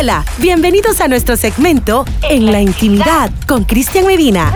Hola, bienvenidos a nuestro segmento En la Intimidad con Cristian Medina.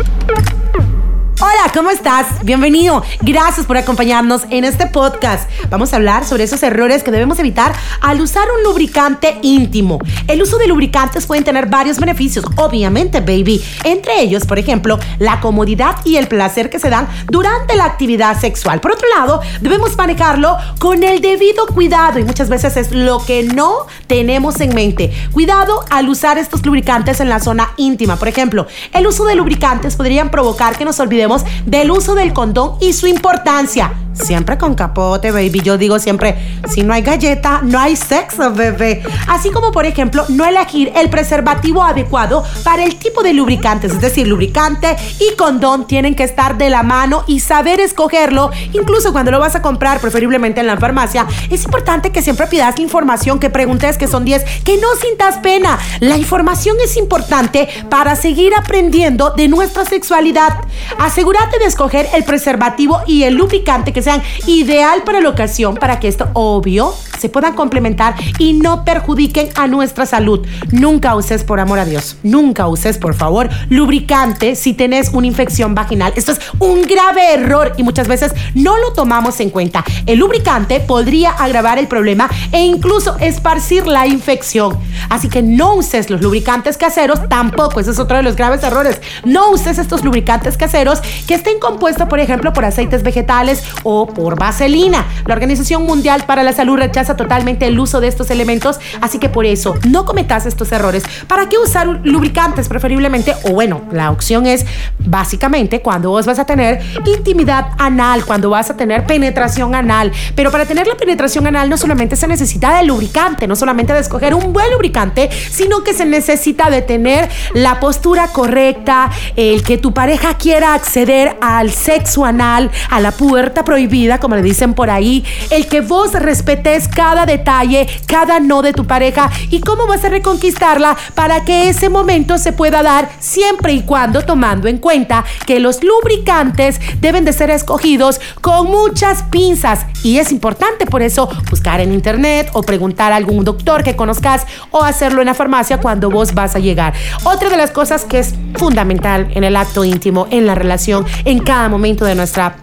¿Cómo estás? Bienvenido. Gracias por acompañarnos en este podcast. Vamos a hablar sobre esos errores que debemos evitar al usar un lubricante íntimo. El uso de lubricantes pueden tener varios beneficios, obviamente, baby. Entre ellos, por ejemplo, la comodidad y el placer que se dan durante la actividad sexual. Por otro lado, debemos manejarlo con el debido cuidado y muchas veces es lo que no tenemos en mente. Cuidado al usar estos lubricantes en la zona íntima. Por ejemplo, el uso de lubricantes podrían provocar que nos olvidemos del uso del condón y su importancia. Siempre con capote, baby. Yo digo siempre, si no hay galleta, no hay sexo, bebé. Así como, por ejemplo, no elegir el preservativo adecuado para el tipo de lubricantes. Es decir, lubricante y condón tienen que estar de la mano y saber escogerlo, incluso cuando lo vas a comprar, preferiblemente en la farmacia. Es importante que siempre pidas la información, que preguntes que son 10, que no sintas pena. La información es importante para seguir aprendiendo de nuestra sexualidad. Asegúrate de escoger el preservativo y el lubricante que sean ideal para la ocasión para que esto, obvio, se puedan complementar y no perjudiquen a nuestra salud. Nunca uses, por amor a Dios, nunca uses, por favor, lubricante si tenés una infección vaginal. Esto es un grave error y muchas veces no lo tomamos en cuenta. El lubricante podría agravar el problema e incluso esparcir la infección. Así que no uses los lubricantes caseros tampoco. Ese es otro de los graves errores. No uses estos lubricantes caseros que estén compuestos, por ejemplo, por aceites vegetales o por vaselina. La Organización Mundial para la Salud rechaza totalmente el uso de estos elementos, así que por eso no cometas estos errores. ¿Para qué usar lubricantes preferiblemente? O bueno, la opción es básicamente cuando vos vas a tener intimidad anal, cuando vas a tener penetración anal. Pero para tener la penetración anal no solamente se necesita de lubricante, no solamente de escoger un buen lubricante, sino que se necesita de tener la postura correcta, el que tu pareja quiera acceder al sexo anal, a la puerta prohibida, como le dicen por ahí, el que vos respetes cada detalle, cada no de tu pareja y cómo vas a reconquistarla para que ese momento se pueda dar siempre y cuando tomando en cuenta que los lubricantes deben de ser escogidos con muchas pinzas y es importante por eso buscar en internet o preguntar a algún doctor que conozcas o hacerlo en la farmacia cuando vos vas a llegar. Otra de las cosas que es fundamental en el acto íntimo, en la relación, en cada momento de nuestra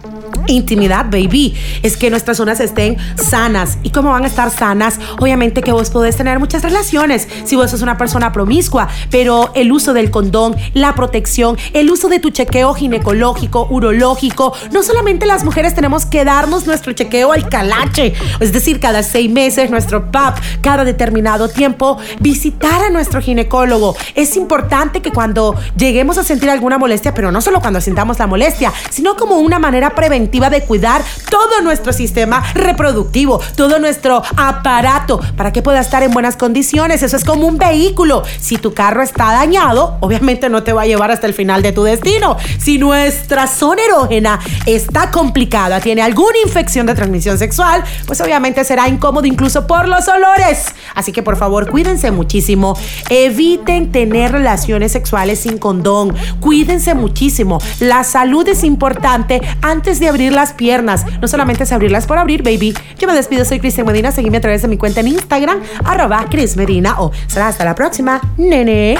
intimidad, baby. Es que nuestras zonas estén sanas. ¿Y cómo van a estar sanas? Obviamente que vos podés tener muchas relaciones si vos sos una persona promiscua, pero el uso del condón, la protección, el uso de tu chequeo ginecológico, urológico, no solamente las mujeres tenemos que darnos nuestro chequeo al calache, es decir, cada seis meses, nuestro PAP, cada determinado tiempo, visitar a nuestro ginecólogo. Es importante que cuando lleguemos a sentir alguna molestia, pero no solo cuando sintamos la molestia, sino como una manera preventiva de cuidar todo nuestro sistema reproductivo, todo nuestro aparato para que pueda estar en buenas condiciones. Eso es como un vehículo. Si tu carro está dañado, obviamente no te va a llevar hasta el final de tu destino. Si nuestra zona erógena está complicada, tiene alguna infección de transmisión sexual, pues obviamente será incómodo incluso por los olores. Así que por favor, cuídense muchísimo. Eviten tener relaciones sexuales sin condón. Cuídense muchísimo. La salud es importante antes de las piernas. No solamente es abrirlas por abrir, baby. Yo me despido, soy Cristian Medina. Seguime a través de mi cuenta en Instagram, arroba Cris Medina. O será hasta la próxima, nene.